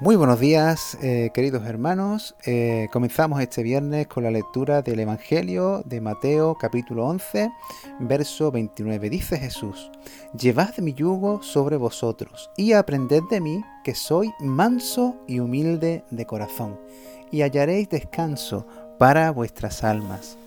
Muy buenos días, eh, queridos hermanos. Eh, comenzamos este viernes con la lectura del Evangelio de Mateo capítulo 11, verso 29. Dice Jesús, Llevad mi yugo sobre vosotros y aprended de mí, que soy manso y humilde de corazón, y hallaréis descanso para vuestras almas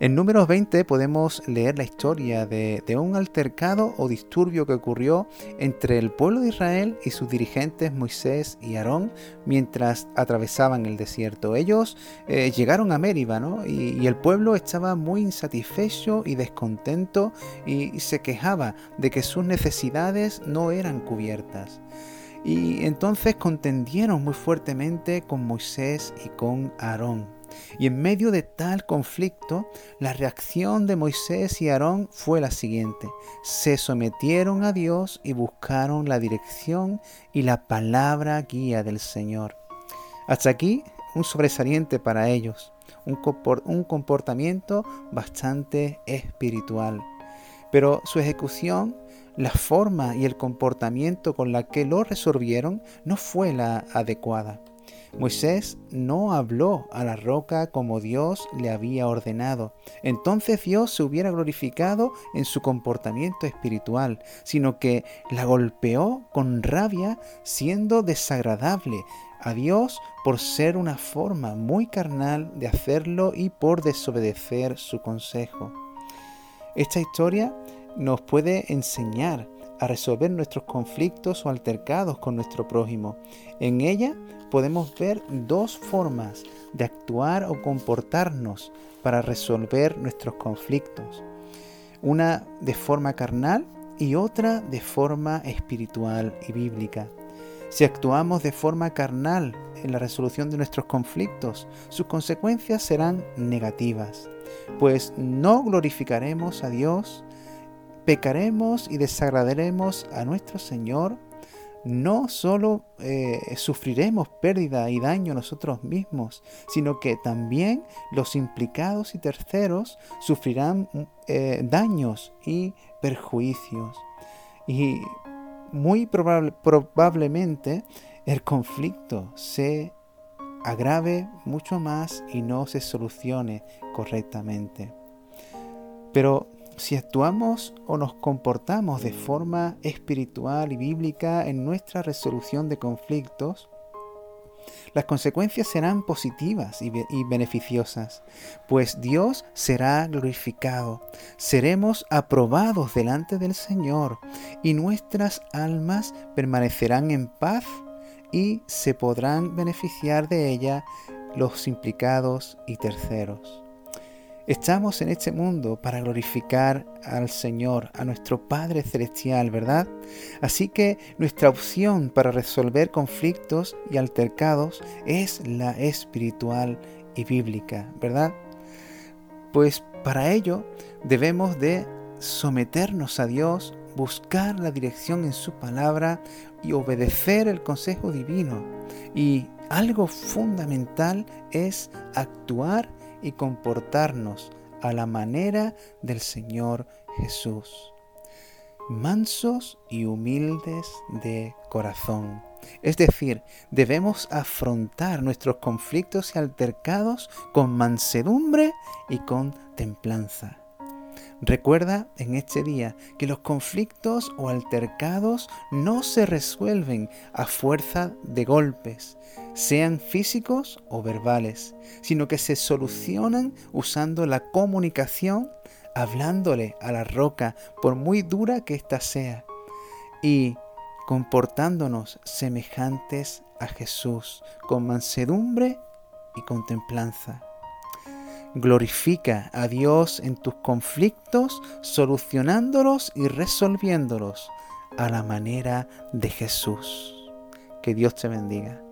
en Números 20 podemos leer la historia de, un altercado o disturbio que ocurrió entre el pueblo de Israel y sus dirigentes Moisés y Aarón mientras atravesaban el desierto. Ellos eh, llegaron a Mériba y, el pueblo estaba muy insatisfecho y descontento y se quejaba de que sus necesidades no eran cubiertas. Y entonces contendieron muy fuertemente con Moisés y con Aarón. Y en medio de tal conflicto, la reacción de Moisés y Aarón fue la siguiente. Se sometieron a Dios y buscaron la dirección y la palabra guía del Señor. Hasta aquí un sobresaliente para ellos, un comportamiento bastante espiritual. Pero su ejecución, la forma y el comportamiento con la que lo resolvieron no fue la adecuada. Moisés no habló a la roca como Dios le había ordenado. Entonces Dios se hubiera glorificado en su comportamiento espiritual, sino que la golpeó con rabia siendo desagradable a Dios por ser una forma muy carnal de hacerlo y por desobedecer su consejo. Esta historia nos puede enseñar a resolver nuestros conflictos o altercados con nuestro prójimo. En ella podemos ver dos formas de actuar o comportarnos para resolver nuestros conflictos. Una de forma carnal y otra de forma espiritual y bíblica. Si actuamos de forma carnal en la resolución de nuestros conflictos, sus consecuencias serán negativas, pues no glorificaremos a Dios, pecaremos y desagradaremos a nuestro Señor no solo eh, sufriremos pérdida y daño nosotros mismos, sino que también los implicados y terceros sufrirán eh, daños y perjuicios. Y muy probablemente el conflicto se agrave mucho más y no se solucione correctamente. Pero si actuamos o nos comportamos de forma espiritual y bíblica en nuestra resolución de conflictos, las consecuencias serán positivas y, beneficiosas, pues Dios será glorificado, seremos aprobados delante del Señor y nuestras almas permanecerán en paz y se podrán beneficiar de ella los implicados y terceros. Estamos en este mundo para glorificar al Señor, a nuestro Padre Celestial, ¿verdad? Así que nuestra opción para resolver conflictos y altercados es la espiritual y bíblica, ¿verdad? Pues para ello debemos de someternos a Dios, buscar la dirección en su palabra y obedecer el consejo divino. Y algo fundamental es actuar y comportarnos a la manera del Señor Jesús. Mansos y humildes de corazón. Es decir, debemos afrontar nuestros conflictos y altercados con mansedumbre y con templanza. Recuerda en este día que los conflictos o altercados no se resuelven a fuerza de golpes, sean físicos o verbales, sino que se solucionan usando la comunicación, hablándole a la roca, por muy dura que ésta sea, y comportándonos semejantes a Jesús, con mansedumbre y con templanza. Glorifica a Dios en tus conflictos, solucionándolos y resolviéndolos a la manera de Jesús. Que Dios te bendiga.